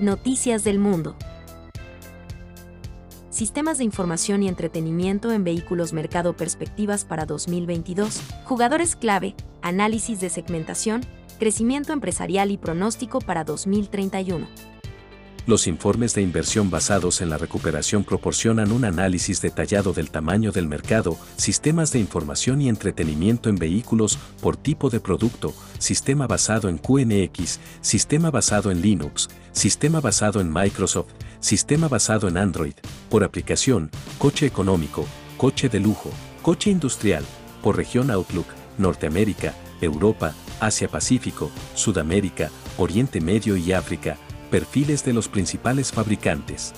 Noticias del Mundo. Sistemas de información y entretenimiento en vehículos Mercado Perspectivas para 2022, jugadores clave, análisis de segmentación, crecimiento empresarial y pronóstico para 2031. Los informes de inversión basados en la recuperación proporcionan un análisis detallado del tamaño del mercado, sistemas de información y entretenimiento en vehículos por tipo de producto, sistema basado en QNX, sistema basado en Linux, sistema basado en Microsoft, sistema basado en Android, por aplicación, coche económico, coche de lujo, coche industrial, por región Outlook, Norteamérica, Europa, Asia-Pacífico, Sudamérica, Oriente Medio y África, Perfiles de los principales fabricantes.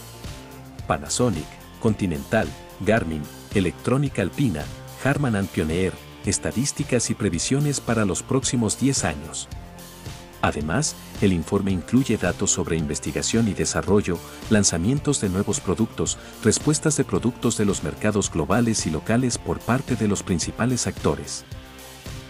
Panasonic, Continental, Garmin, Electrónica Alpina, Harman Pioneer, estadísticas y previsiones para los próximos 10 años. Además, el informe incluye datos sobre investigación y desarrollo, lanzamientos de nuevos productos, respuestas de productos de los mercados globales y locales por parte de los principales actores.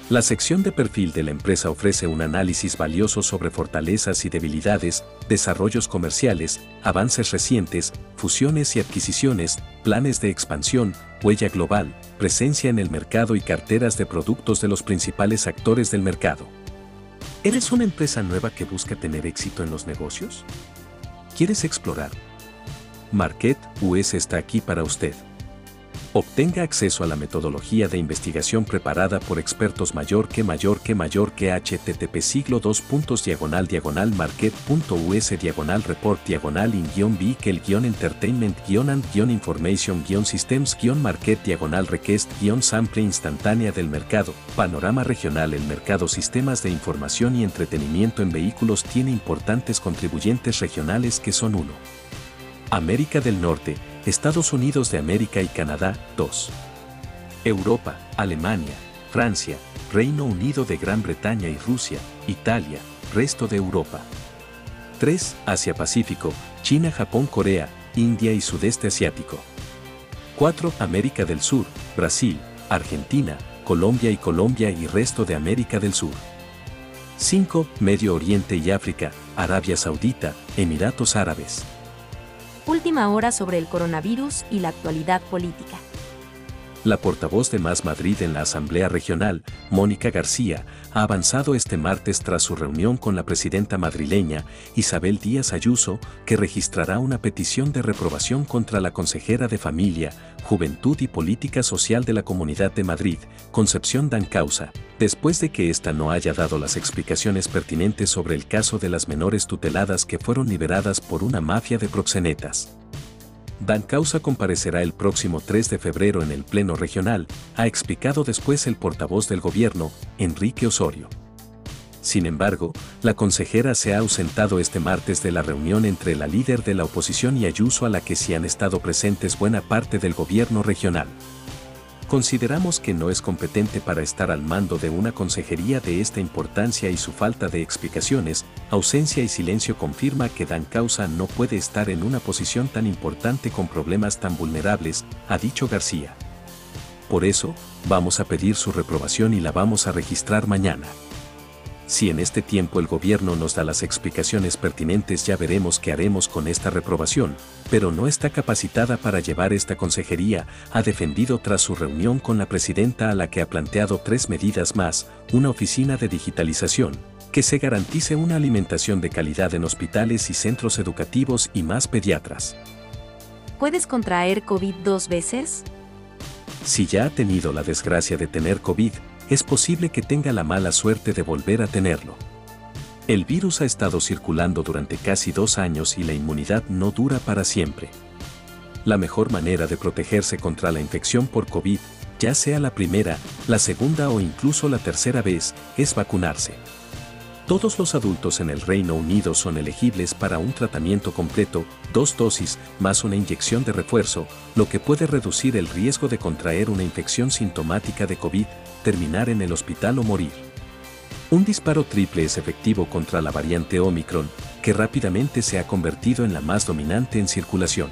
La sección de perfil de la empresa ofrece un análisis valioso sobre fortalezas y debilidades, desarrollos comerciales, avances recientes, fusiones y adquisiciones, planes de expansión, huella global, presencia en el mercado y carteras de productos de los principales actores del mercado. ¿Eres una empresa nueva que busca tener éxito en los negocios? ¿Quieres explorar? Market US está aquí para usted. Obtenga acceso a la metodología de investigación preparada por expertos mayor que mayor que mayor que http siglo 2 diagonal diagonal market.us diagonal report diagonal in guion el guion entertainment guion and guion information guion systems guion market diagonal request guion sample instantánea del mercado. Panorama regional El mercado sistemas de información y entretenimiento en vehículos tiene importantes contribuyentes regionales que son 1. América del Norte, Estados Unidos de América y Canadá, 2. Europa, Alemania, Francia, Reino Unido de Gran Bretaña y Rusia, Italia, resto de Europa. 3. Asia-Pacífico, China, Japón, Corea, India y Sudeste Asiático. 4. América del Sur, Brasil, Argentina, Colombia y Colombia y resto de América del Sur. 5. Medio Oriente y África, Arabia Saudita, Emiratos Árabes. Última hora sobre el coronavirus y la actualidad política. La portavoz de Más Madrid en la Asamblea Regional, Mónica García, ha avanzado este martes tras su reunión con la presidenta madrileña, Isabel Díaz Ayuso, que registrará una petición de reprobación contra la consejera de Familia, Juventud y Política Social de la Comunidad de Madrid, Concepción Dancausa, después de que ésta no haya dado las explicaciones pertinentes sobre el caso de las menores tuteladas que fueron liberadas por una mafia de proxenetas. Dan Causa comparecerá el próximo 3 de febrero en el Pleno Regional, ha explicado después el portavoz del gobierno, Enrique Osorio. Sin embargo, la consejera se ha ausentado este martes de la reunión entre la líder de la oposición y Ayuso a la que sí han estado presentes buena parte del gobierno regional. Consideramos que no es competente para estar al mando de una consejería de esta importancia y su falta de explicaciones, ausencia y silencio confirma que Dan Causa no puede estar en una posición tan importante con problemas tan vulnerables, ha dicho García. Por eso, vamos a pedir su reprobación y la vamos a registrar mañana. Si en este tiempo el gobierno nos da las explicaciones pertinentes ya veremos qué haremos con esta reprobación, pero no está capacitada para llevar esta consejería, ha defendido tras su reunión con la presidenta a la que ha planteado tres medidas más, una oficina de digitalización, que se garantice una alimentación de calidad en hospitales y centros educativos y más pediatras. ¿Puedes contraer COVID dos veces? Si ya ha tenido la desgracia de tener COVID, es posible que tenga la mala suerte de volver a tenerlo. El virus ha estado circulando durante casi dos años y la inmunidad no dura para siempre. La mejor manera de protegerse contra la infección por COVID, ya sea la primera, la segunda o incluso la tercera vez, es vacunarse. Todos los adultos en el Reino Unido son elegibles para un tratamiento completo, dos dosis más una inyección de refuerzo, lo que puede reducir el riesgo de contraer una infección sintomática de COVID, terminar en el hospital o morir. Un disparo triple es efectivo contra la variante Omicron, que rápidamente se ha convertido en la más dominante en circulación.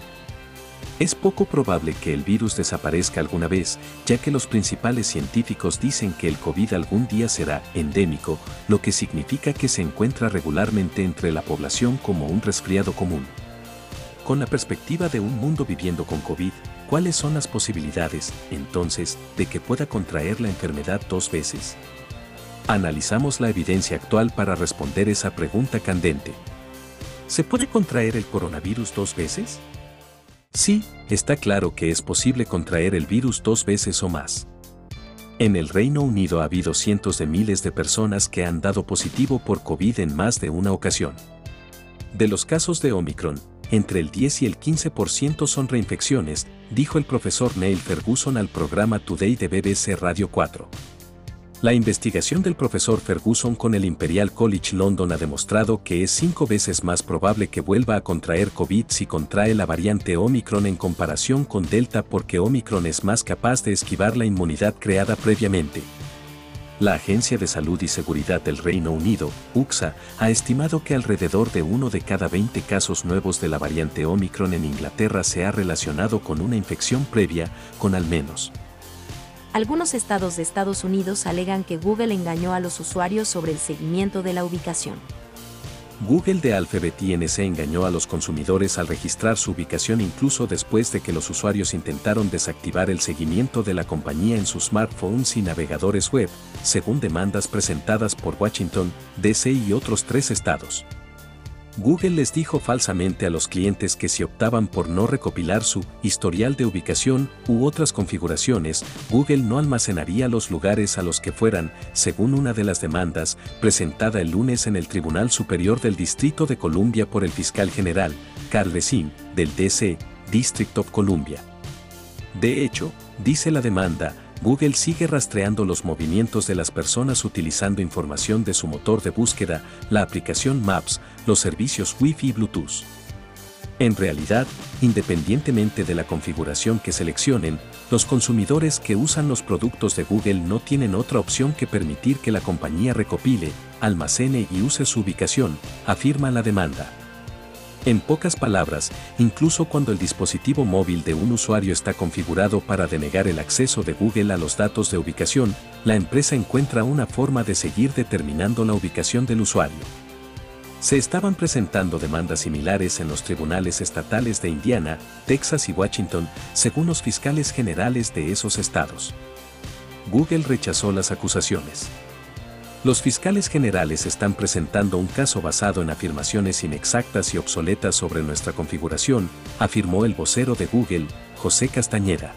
Es poco probable que el virus desaparezca alguna vez, ya que los principales científicos dicen que el COVID algún día será endémico, lo que significa que se encuentra regularmente entre la población como un resfriado común. Con la perspectiva de un mundo viviendo con COVID, ¿cuáles son las posibilidades, entonces, de que pueda contraer la enfermedad dos veces? Analizamos la evidencia actual para responder esa pregunta candente. ¿Se puede contraer el coronavirus dos veces? Sí, está claro que es posible contraer el virus dos veces o más. En el Reino Unido ha habido cientos de miles de personas que han dado positivo por COVID en más de una ocasión. De los casos de Omicron, entre el 10 y el 15% son reinfecciones, dijo el profesor Neil Ferguson al programa Today de BBC Radio 4. La investigación del profesor Ferguson con el Imperial College London ha demostrado que es cinco veces más probable que vuelva a contraer COVID si contrae la variante Omicron en comparación con Delta porque Omicron es más capaz de esquivar la inmunidad creada previamente. La Agencia de Salud y Seguridad del Reino Unido, UXA, ha estimado que alrededor de uno de cada 20 casos nuevos de la variante Omicron en Inglaterra se ha relacionado con una infección previa, con al menos algunos estados de Estados Unidos alegan que Google engañó a los usuarios sobre el seguimiento de la ubicación. Google de Alphabet INC engañó a los consumidores al registrar su ubicación incluso después de que los usuarios intentaron desactivar el seguimiento de la compañía en sus smartphones y navegadores web, según demandas presentadas por Washington, D.C. y otros tres estados. Google les dijo falsamente a los clientes que si optaban por no recopilar su historial de ubicación u otras configuraciones, Google no almacenaría los lugares a los que fueran, según una de las demandas, presentada el lunes en el Tribunal Superior del Distrito de Columbia por el fiscal general, Carl Lezin, del DC, District of Columbia. De hecho, dice la demanda, Google sigue rastreando los movimientos de las personas utilizando información de su motor de búsqueda, la aplicación Maps, los servicios Wi-Fi y Bluetooth. En realidad, independientemente de la configuración que seleccionen, los consumidores que usan los productos de Google no tienen otra opción que permitir que la compañía recopile, almacene y use su ubicación, afirma la demanda. En pocas palabras, incluso cuando el dispositivo móvil de un usuario está configurado para denegar el acceso de Google a los datos de ubicación, la empresa encuentra una forma de seguir determinando la ubicación del usuario. Se estaban presentando demandas similares en los tribunales estatales de Indiana, Texas y Washington, según los fiscales generales de esos estados. Google rechazó las acusaciones. Los fiscales generales están presentando un caso basado en afirmaciones inexactas y obsoletas sobre nuestra configuración, afirmó el vocero de Google, José Castañeda.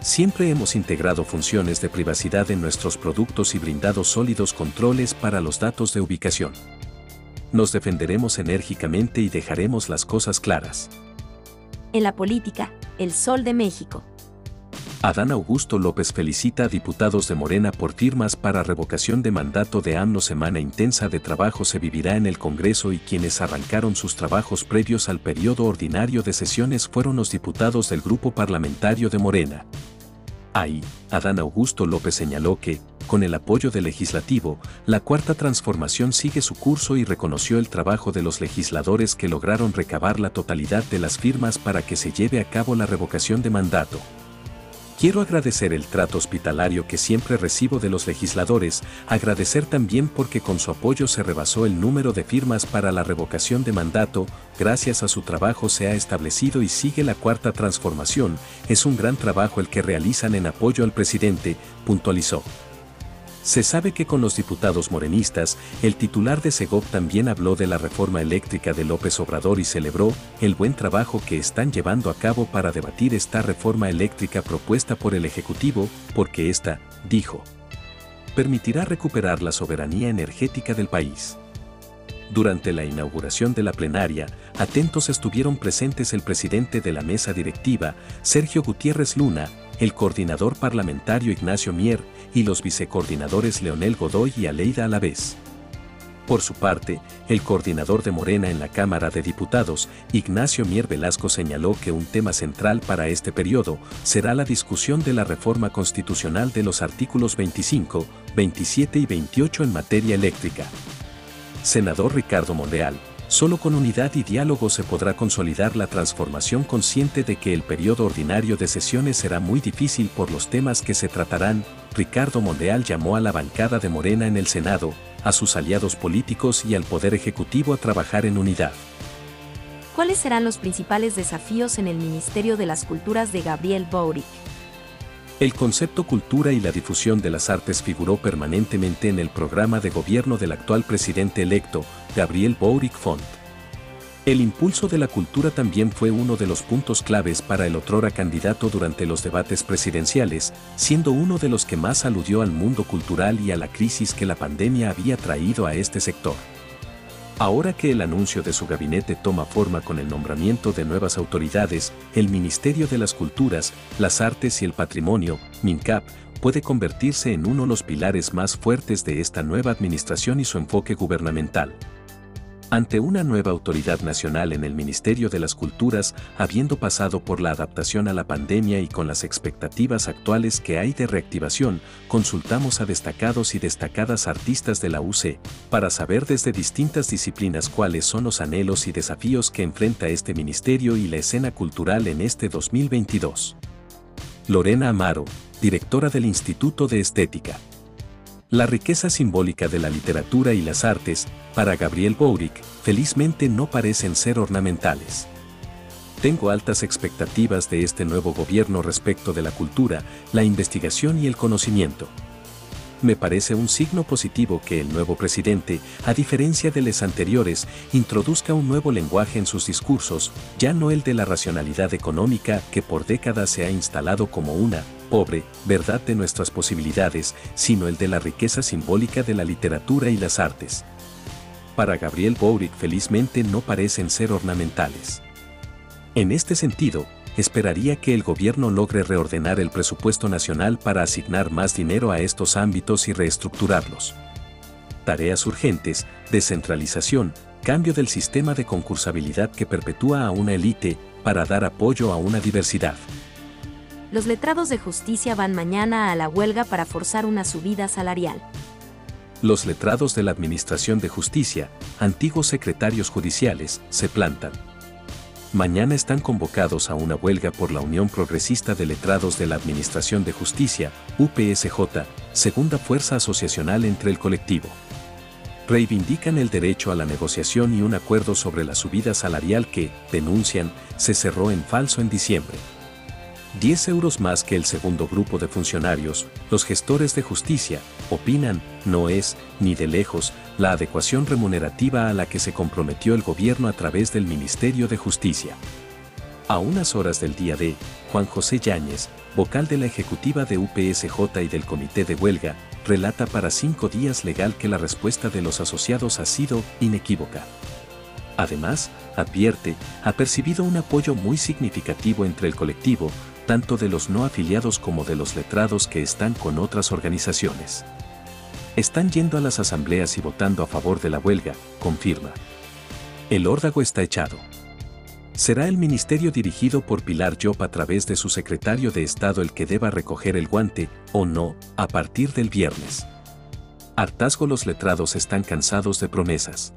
Siempre hemos integrado funciones de privacidad en nuestros productos y brindado sólidos controles para los datos de ubicación. Nos defenderemos enérgicamente y dejaremos las cosas claras. En la política, el Sol de México. Adán Augusto López felicita a diputados de Morena por firmas para revocación de mandato de AMLO. Semana intensa de trabajo se vivirá en el Congreso y quienes arrancaron sus trabajos previos al periodo ordinario de sesiones fueron los diputados del grupo parlamentario de Morena. Ahí, Adán Augusto López señaló que, con el apoyo del legislativo, la cuarta transformación sigue su curso y reconoció el trabajo de los legisladores que lograron recabar la totalidad de las firmas para que se lleve a cabo la revocación de mandato. Quiero agradecer el trato hospitalario que siempre recibo de los legisladores, agradecer también porque con su apoyo se rebasó el número de firmas para la revocación de mandato, gracias a su trabajo se ha establecido y sigue la cuarta transformación, es un gran trabajo el que realizan en apoyo al presidente, puntualizó. Se sabe que con los diputados morenistas, el titular de Segov también habló de la reforma eléctrica de López Obrador y celebró el buen trabajo que están llevando a cabo para debatir esta reforma eléctrica propuesta por el Ejecutivo, porque esta, dijo, permitirá recuperar la soberanía energética del país. Durante la inauguración de la plenaria, atentos estuvieron presentes el presidente de la mesa directiva, Sergio Gutiérrez Luna, el coordinador parlamentario Ignacio Mier y los vicecoordinadores Leonel Godoy y Aleida Alavés. Por su parte, el coordinador de Morena en la Cámara de Diputados, Ignacio Mier Velasco señaló que un tema central para este periodo será la discusión de la reforma constitucional de los artículos 25, 27 y 28 en materia eléctrica. Senador Ricardo Monreal, Solo con unidad y diálogo se podrá consolidar la transformación consciente de que el periodo ordinario de sesiones será muy difícil por los temas que se tratarán. Ricardo Monreal llamó a la bancada de Morena en el Senado, a sus aliados políticos y al Poder Ejecutivo a trabajar en unidad. ¿Cuáles serán los principales desafíos en el Ministerio de las Culturas de Gabriel Boric? El concepto cultura y la difusión de las artes figuró permanentemente en el programa de gobierno del actual presidente electo, Gabriel Boric Font. El impulso de la cultura también fue uno de los puntos claves para el otrora candidato durante los debates presidenciales, siendo uno de los que más aludió al mundo cultural y a la crisis que la pandemia había traído a este sector. Ahora que el anuncio de su gabinete toma forma con el nombramiento de nuevas autoridades, el Ministerio de las Culturas, las Artes y el Patrimonio, MINCAP, puede convertirse en uno de los pilares más fuertes de esta nueva administración y su enfoque gubernamental ante una nueva autoridad nacional en el Ministerio de las Culturas, habiendo pasado por la adaptación a la pandemia y con las expectativas actuales que hay de reactivación, consultamos a destacados y destacadas artistas de la UC, para saber desde distintas disciplinas cuáles son los anhelos y desafíos que enfrenta este ministerio y la escena cultural en este 2022. Lorena Amaro, directora del Instituto de Estética. La riqueza simbólica de la literatura y las artes, para Gabriel Boric, felizmente no parecen ser ornamentales. Tengo altas expectativas de este nuevo gobierno respecto de la cultura, la investigación y el conocimiento me parece un signo positivo que el nuevo presidente, a diferencia de los anteriores, introduzca un nuevo lenguaje en sus discursos, ya no el de la racionalidad económica que por décadas se ha instalado como una, pobre, verdad de nuestras posibilidades, sino el de la riqueza simbólica de la literatura y las artes. Para Gabriel Boric felizmente no parecen ser ornamentales. En este sentido, esperaría que el gobierno logre reordenar el presupuesto nacional para asignar más dinero a estos ámbitos y reestructurarlos. Tareas urgentes, descentralización, cambio del sistema de concursabilidad que perpetúa a una élite para dar apoyo a una diversidad. Los letrados de justicia van mañana a la huelga para forzar una subida salarial. Los letrados de la Administración de Justicia, antiguos secretarios judiciales, se plantan mañana están convocados a una huelga por la Unión Progresista de Letrados de la Administración de Justicia, UPSJ, segunda fuerza asociacional entre el colectivo. Reivindican el derecho a la negociación y un acuerdo sobre la subida salarial que, denuncian, se cerró en falso en diciembre. 10 euros más que el segundo grupo de funcionarios, los gestores de justicia, opinan, no es, ni de lejos, la adecuación remunerativa a la que se comprometió el gobierno a través del Ministerio de Justicia. A unas horas del día de, Juan José Yáñez, vocal de la ejecutiva de UPSJ y del Comité de Huelga, relata para cinco días legal que la respuesta de los asociados ha sido inequívoca. Además, advierte, ha percibido un apoyo muy significativo entre el colectivo, tanto de los no afiliados como de los letrados que están con otras organizaciones. Están yendo a las asambleas y votando a favor de la huelga, confirma. El órdago está echado. Será el ministerio dirigido por Pilar Job a través de su secretario de Estado el que deba recoger el guante, o no, a partir del viernes. Hartazgo los letrados están cansados de promesas.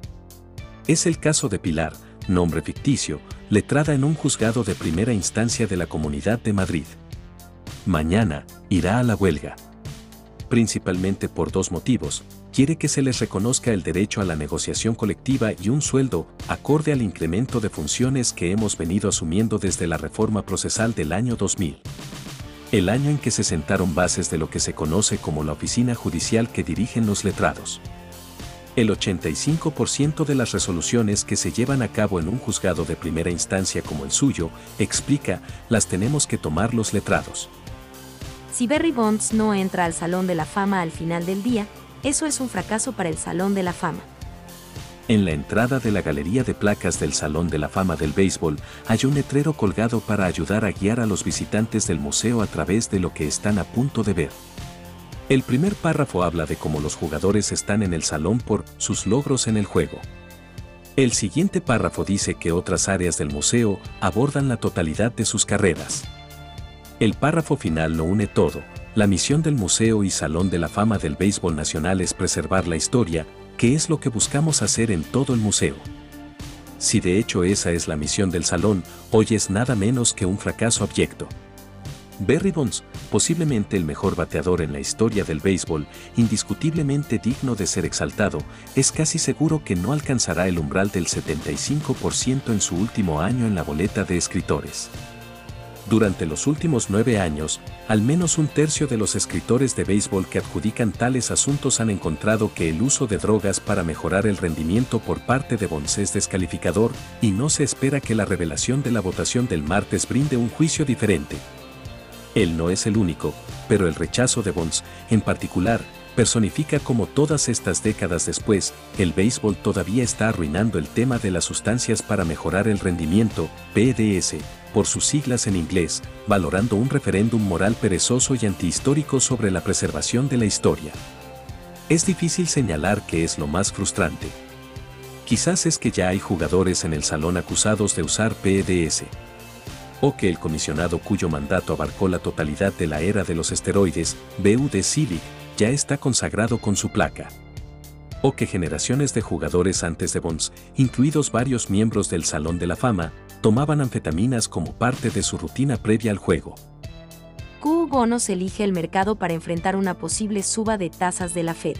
Es el caso de Pilar, nombre ficticio, letrada en un juzgado de primera instancia de la Comunidad de Madrid. Mañana, irá a la huelga. Principalmente por dos motivos, quiere que se les reconozca el derecho a la negociación colectiva y un sueldo, acorde al incremento de funciones que hemos venido asumiendo desde la reforma procesal del año 2000. El año en que se sentaron bases de lo que se conoce como la oficina judicial que dirigen los letrados. El 85% de las resoluciones que se llevan a cabo en un juzgado de primera instancia como el suyo, explica, las tenemos que tomar los letrados. Si Barry Bonds no entra al Salón de la Fama al final del día, eso es un fracaso para el Salón de la Fama. En la entrada de la galería de placas del Salón de la Fama del Béisbol hay un letrero colgado para ayudar a guiar a los visitantes del museo a través de lo que están a punto de ver. El primer párrafo habla de cómo los jugadores están en el salón por sus logros en el juego. El siguiente párrafo dice que otras áreas del museo abordan la totalidad de sus carreras. El párrafo final lo une todo. La misión del Museo y Salón de la Fama del Béisbol Nacional es preservar la historia, que es lo que buscamos hacer en todo el museo. si de hecho esa es la misión del salón, hoy es nada menos que un fracaso abyecto. Barry Bonds, posiblemente el mejor bateador en la historia del béisbol, indiscutiblemente digno de ser exaltado, es casi seguro que no alcanzará el umbral del 75% en su último año en la boleta de escritores. Durante los últimos nueve años, al menos un tercio de los escritores de béisbol que adjudican tales asuntos han encontrado que el uso de drogas para mejorar el rendimiento por parte de Bonds es descalificador y no se espera que la revelación de la votación del martes brinde un juicio diferente. Él no es el único, pero el rechazo de Bonds, en particular, personifica como todas estas décadas después, el béisbol todavía está arruinando el tema de las sustancias para mejorar el rendimiento, PDS, por sus siglas en inglés, valorando un referéndum moral perezoso y antihistórico sobre la preservación de la historia. Es difícil señalar que es lo más frustrante. Quizás es que ya hay jugadores en el salón acusados de usar PDS. O que el comisionado cuyo mandato abarcó la totalidad de la era de los esteroides, BUD Silic, ya está consagrado con su placa. O que generaciones de jugadores antes de Bonds, incluidos varios miembros del Salón de la Fama, tomaban anfetaminas como parte de su rutina previa al juego. Q Bonos elige el mercado para enfrentar una posible suba de tasas de la Fed.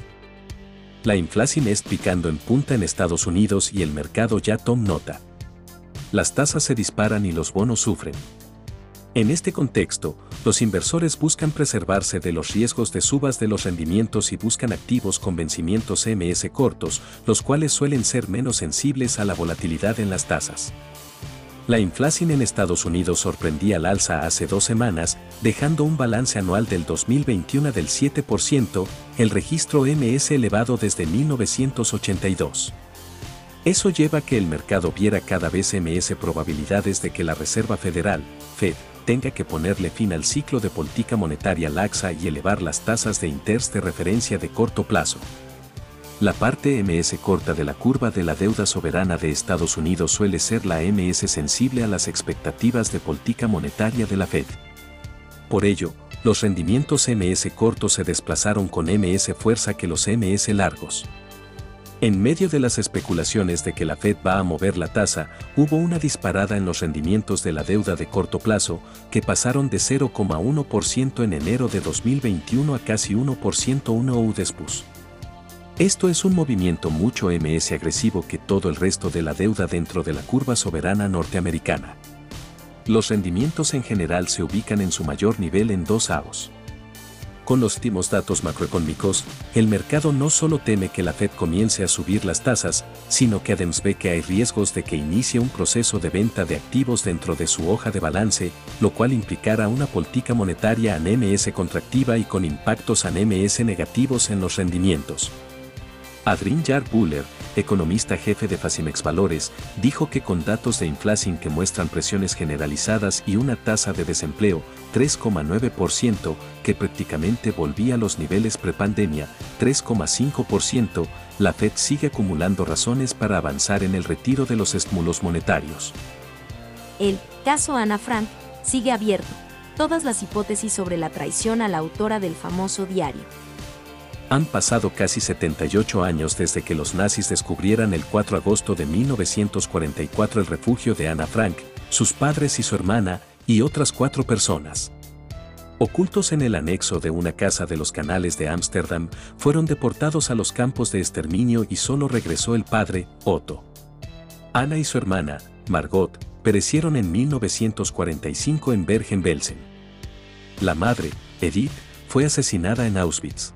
La inflación es picando en punta en Estados Unidos y el mercado ya toma nota. Las tasas se disparan y los bonos sufren. En este contexto, los inversores buscan preservarse de los riesgos de subas de los rendimientos y buscan activos con vencimientos MS cortos, los cuales suelen ser menos sensibles a la volatilidad en las tasas. La inflación en Estados Unidos sorprendía al alza hace dos semanas, dejando un balance anual del 2021 del 7%, el registro MS elevado desde 1982. Eso lleva a que el mercado viera cada vez MS probabilidades de que la Reserva Federal, Fed, tenga que ponerle fin al ciclo de política monetaria laxa y elevar las tasas de interés de referencia de corto plazo. La parte MS corta de la curva de la deuda soberana de Estados Unidos suele ser la MS sensible a las expectativas de política monetaria de la Fed. Por ello, los rendimientos MS cortos se desplazaron con MS fuerza que los MS largos. En medio de las especulaciones de que la Fed va a mover la tasa, hubo una disparada en los rendimientos de la deuda de corto plazo, que pasaron de 0,1% en enero de 2021 a casi 1% una U después. Esto es un movimiento mucho MS agresivo que todo el resto de la deuda dentro de la curva soberana norteamericana. Los rendimientos en general se ubican en su mayor nivel en dos AOS. Con los últimos datos macroeconómicos, el mercado no solo teme que la Fed comience a subir las tasas, sino que además ve que hay riesgos de que inicie un proceso de venta de activos dentro de su hoja de balance, lo cual implicará una política monetaria en MS contractiva y con impactos en MS negativos en los rendimientos. Adrien Jar Buller, economista jefe de Facimex Valores, dijo que con datos de inflación que muestran presiones generalizadas y una tasa de desempleo, 3,9%, que prácticamente volvía a los niveles prepandemia, 3,5%, la Fed sigue acumulando razones para avanzar en el retiro de los estímulos monetarios. El caso Ana Frank sigue abierto. Todas las hipótesis sobre la traición a la autora del famoso diario. Han pasado casi 78 años desde que los nazis descubrieran el 4 de agosto de 1944 el refugio de Ana Frank, sus padres y su hermana, y otras cuatro personas. Ocultos en el anexo de una casa de los canales de Ámsterdam, fueron deportados a los campos de exterminio y solo regresó el padre, Otto. Ana y su hermana, Margot, perecieron en 1945 en Bergen-Belsen. La madre, Edith, fue asesinada en Auschwitz.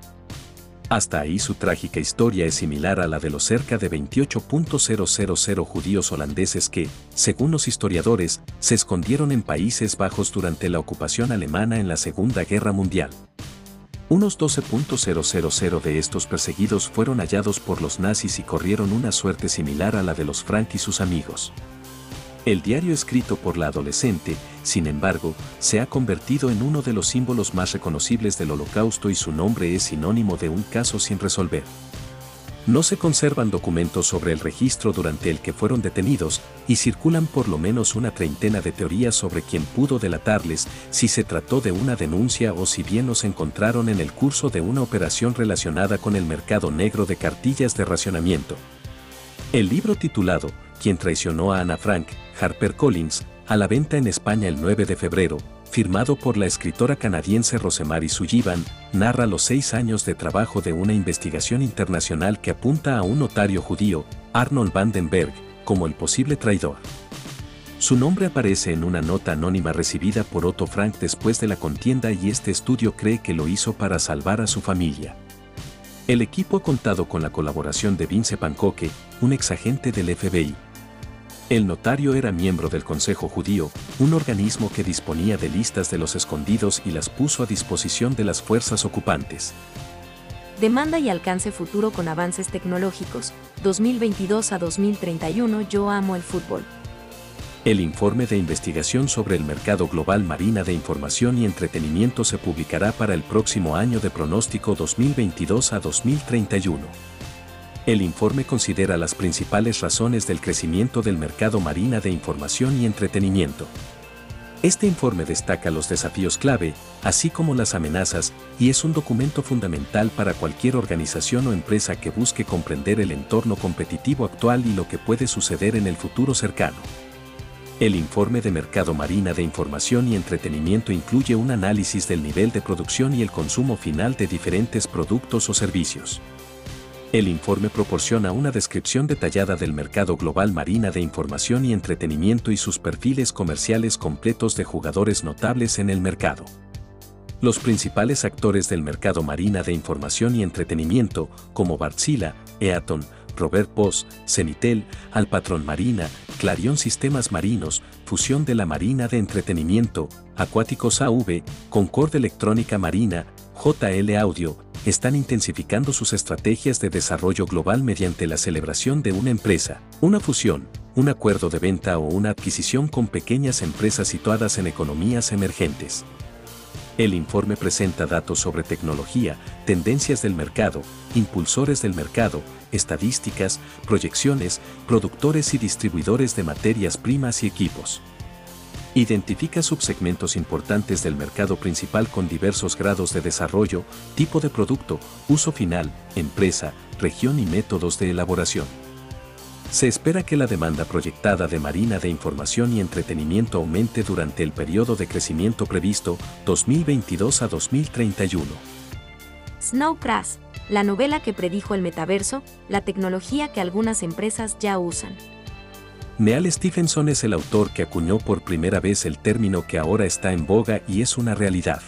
Hasta ahí su trágica historia es similar a la de los cerca de 28.000 judíos holandeses que, según los historiadores, se escondieron en Países Bajos durante la ocupación alemana en la Segunda Guerra Mundial. Unos 12.000 de estos perseguidos fueron hallados por los nazis y corrieron una suerte similar a la de los Frank y sus amigos. El diario escrito por la adolescente, sin embargo, se ha convertido en uno de los símbolos más reconocibles del holocausto y su nombre es sinónimo de un caso sin resolver. No se conservan documentos sobre el registro durante el que fueron detenidos y circulan por lo menos una treintena de teorías sobre quién pudo delatarles, si se trató de una denuncia o si bien los encontraron en el curso de una operación relacionada con el mercado negro de cartillas de racionamiento. El libro titulado quien traicionó a Ana Frank, HarperCollins, a la venta en España el 9 de febrero, firmado por la escritora canadiense Rosemary Sullivan, narra los seis años de trabajo de una investigación internacional que apunta a un notario judío, Arnold Vandenberg, como el posible traidor. Su nombre aparece en una nota anónima recibida por Otto Frank después de la contienda y este estudio cree que lo hizo para salvar a su familia. El equipo ha contado con la colaboración de Vince Pancoque, un exagente del FBI. El notario era miembro del Consejo Judío, un organismo que disponía de listas de los escondidos y las puso a disposición de las fuerzas ocupantes. Demanda y alcance futuro con avances tecnológicos. 2022 a 2031 Yo amo el fútbol. El informe de investigación sobre el mercado global marina de información y entretenimiento se publicará para el próximo año de pronóstico 2022 a 2031. El informe considera las principales razones del crecimiento del mercado marina de información y entretenimiento. Este informe destaca los desafíos clave, así como las amenazas, y es un documento fundamental para cualquier organización o empresa que busque comprender el entorno competitivo actual y lo que puede suceder en el futuro cercano. El informe de mercado marina de información y entretenimiento incluye un análisis del nivel de producción y el consumo final de diferentes productos o servicios. El informe proporciona una descripción detallada del mercado global marina de información y entretenimiento y sus perfiles comerciales completos de jugadores notables en el mercado. Los principales actores del mercado marina de información y entretenimiento, como Barzilla, Eaton, Robert Boss, Cenitel, Alpatron Marina, Clarion Sistemas Marinos, Fusión de la Marina de Entretenimiento, Acuáticos AV, Concord Electrónica Marina, JL Audio, están intensificando sus estrategias de desarrollo global mediante la celebración de una empresa, una fusión, un acuerdo de venta o una adquisición con pequeñas empresas situadas en economías emergentes. El informe presenta datos sobre tecnología, tendencias del mercado, impulsores del mercado, estadísticas, proyecciones, productores y distribuidores de materias primas y equipos. Identifica subsegmentos importantes del mercado principal con diversos grados de desarrollo, tipo de producto, uso final, empresa, región y métodos de elaboración. Se espera que la demanda proyectada de marina de información y entretenimiento aumente durante el periodo de crecimiento previsto 2022 a 2031. Snow Crash, la novela que predijo el metaverso, la tecnología que algunas empresas ya usan. Neal Stephenson es el autor que acuñó por primera vez el término que ahora está en boga y es una realidad.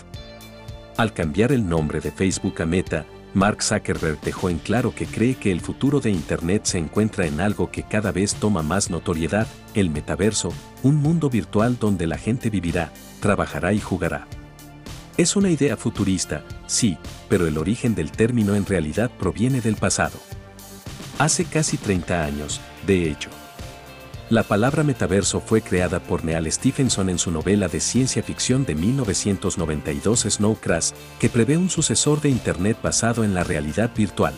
Al cambiar el nombre de Facebook a Meta, Mark Zuckerberg dejó en claro que cree que el futuro de Internet se encuentra en algo que cada vez toma más notoriedad, el metaverso, un mundo virtual donde la gente vivirá, trabajará y jugará. Es una idea futurista, sí, pero el origen del término en realidad proviene del pasado. Hace casi 30 años, de hecho. La palabra metaverso fue creada por Neal Stephenson en su novela de ciencia ficción de 1992 Snow Crash, que prevé un sucesor de Internet basado en la realidad virtual.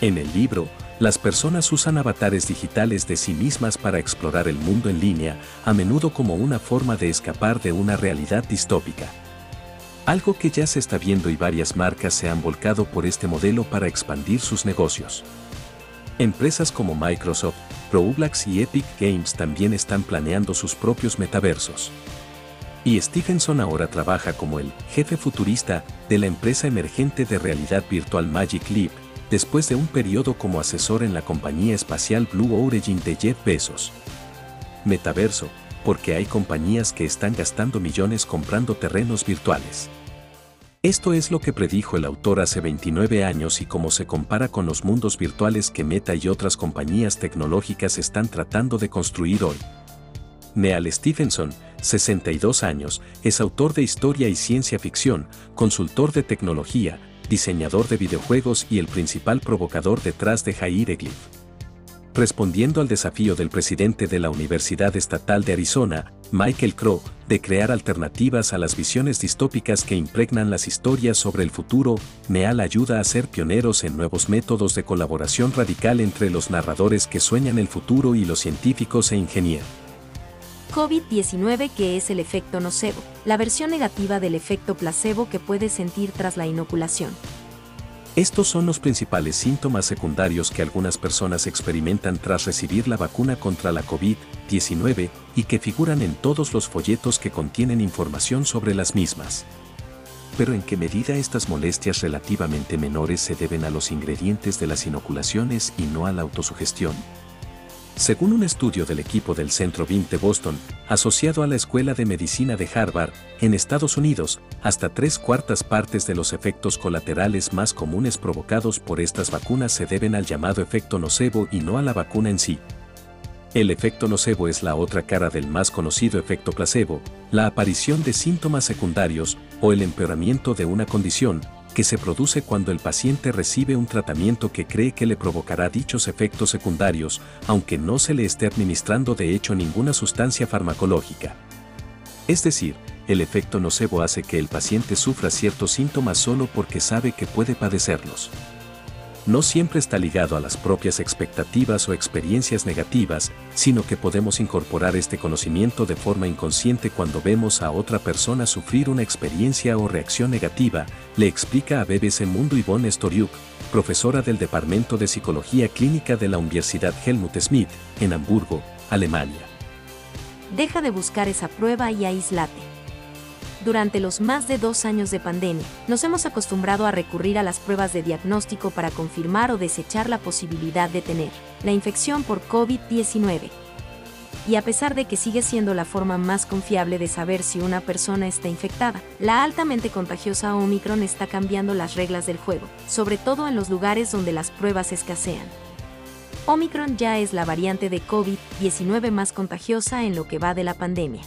En el libro, las personas usan avatares digitales de sí mismas para explorar el mundo en línea, a menudo como una forma de escapar de una realidad distópica. Algo que ya se está viendo y varias marcas se han volcado por este modelo para expandir sus negocios. Empresas como Microsoft, Roblox y Epic Games también están planeando sus propios metaversos. Y Stephenson ahora trabaja como el jefe futurista de la empresa emergente de realidad virtual Magic Leap, después de un periodo como asesor en la compañía espacial Blue Origin de Jeff Bezos. Metaverso, porque hay compañías que están gastando millones comprando terrenos virtuales. Esto es lo que predijo el autor hace 29 años y cómo se compara con los mundos virtuales que Meta y otras compañías tecnológicas están tratando de construir hoy. Neal Stephenson, 62 años, es autor de historia y ciencia ficción, consultor de tecnología, diseñador de videojuegos y el principal provocador detrás de Hieroglyph respondiendo al desafío del presidente de la Universidad Estatal de Arizona, Michael Crow, de crear alternativas a las visiones distópicas que impregnan las historias sobre el futuro, Neal ayuda a ser pioneros en nuevos métodos de colaboración radical entre los narradores que sueñan el futuro y los científicos e ingenieros. COVID-19 que es el efecto nocebo, la versión negativa del efecto placebo que puedes sentir tras la inoculación. Estos son los principales síntomas secundarios que algunas personas experimentan tras recibir la vacuna contra la COVID-19 y que figuran en todos los folletos que contienen información sobre las mismas. Pero ¿en qué medida estas molestias relativamente menores se deben a los ingredientes de las inoculaciones y no a la autosugestión? Según un estudio del equipo del Centro BIM de Boston, asociado a la Escuela de Medicina de Harvard, en Estados Unidos, hasta tres cuartas partes de los efectos colaterales más comunes provocados por estas vacunas se deben al llamado efecto nocebo y no a la vacuna en sí. El efecto nocebo es la otra cara del más conocido efecto placebo, la aparición de síntomas secundarios o el empeoramiento de una condición, que se produce cuando el paciente recibe un tratamiento que cree que le provocará dichos efectos secundarios, aunque no se le esté administrando de hecho ninguna sustancia farmacológica. Es decir, el efecto nocebo hace que el paciente sufra ciertos síntomas solo porque sabe que puede padecerlos no siempre está ligado a las propias expectativas o experiencias negativas, sino que podemos incorporar este conocimiento de forma inconsciente cuando vemos a otra persona sufrir una experiencia o reacción negativa, le explica a BBC Mundo Yvonne Storiuk, profesora del Departamento de Psicología Clínica de la Universidad Helmut Schmidt, en Hamburgo, Alemania. Deja de buscar esa prueba y aíslate durante los más de dos años de pandemia, nos hemos acostumbrado a recurrir a las pruebas de diagnóstico para confirmar o desechar la posibilidad de tener la infección por COVID-19. Y a pesar de que sigue siendo la forma más confiable de saber si una persona está infectada, la altamente contagiosa Omicron está cambiando las reglas del juego, sobre todo en los lugares donde las pruebas escasean. Omicron ya es la variante de COVID-19 más contagiosa en lo que va de la pandemia.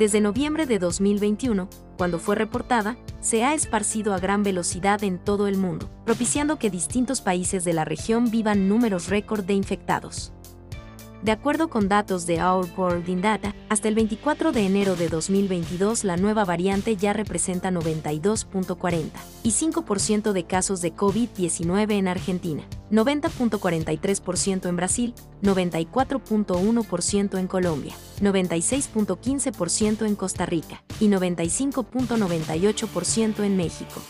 Desde noviembre de 2021, cuando fue reportada, se ha esparcido a gran velocidad en todo el mundo, propiciando que distintos países de la región vivan números récord de infectados. De acuerdo con datos de Our World in Data, hasta el 24 de enero de 2022 la nueva variante ya representa 92.40 y 5% de casos de COVID-19 en Argentina, 90.43% en Brasil, 94.1% en Colombia, 96.15% en Costa Rica y 95.98% en México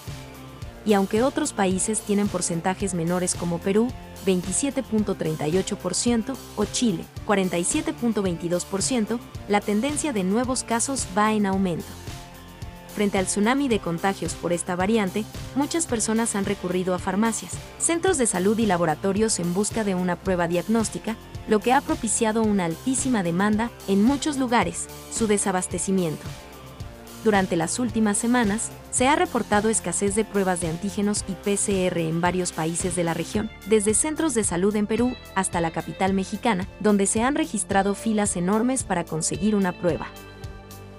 y aunque otros países tienen porcentajes menores como Perú, 27.38%, o Chile, 47.22%, la tendencia de nuevos casos va en aumento. Frente al tsunami de contagios por esta variante, muchas personas han recurrido a farmacias, centros de salud y laboratorios en busca de una prueba diagnóstica, lo que ha propiciado una altísima demanda en muchos lugares, su desabastecimiento durante las últimas semanas, se ha reportado escasez de pruebas de antígenos y PCR en varios países de la región, desde centros de salud en Perú hasta la capital mexicana, donde se han registrado filas enormes para conseguir una prueba.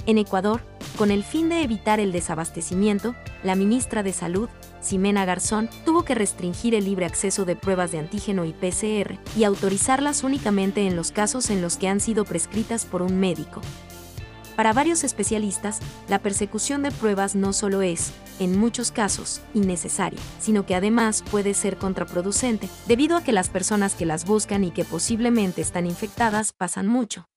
En Ecuador, con el fin de evitar el desabastecimiento, la ministra de Salud, Ximena Garzón, tuvo que restringir el libre acceso de pruebas de antígeno y PCR y autorizarlas únicamente en los casos en los que han sido prescritas por un médico, para varios especialistas, la persecución de pruebas no solo es, en muchos casos, innecesaria, sino que además puede ser contraproducente, debido a que las personas que las buscan y que posiblemente están infectadas pasan mucho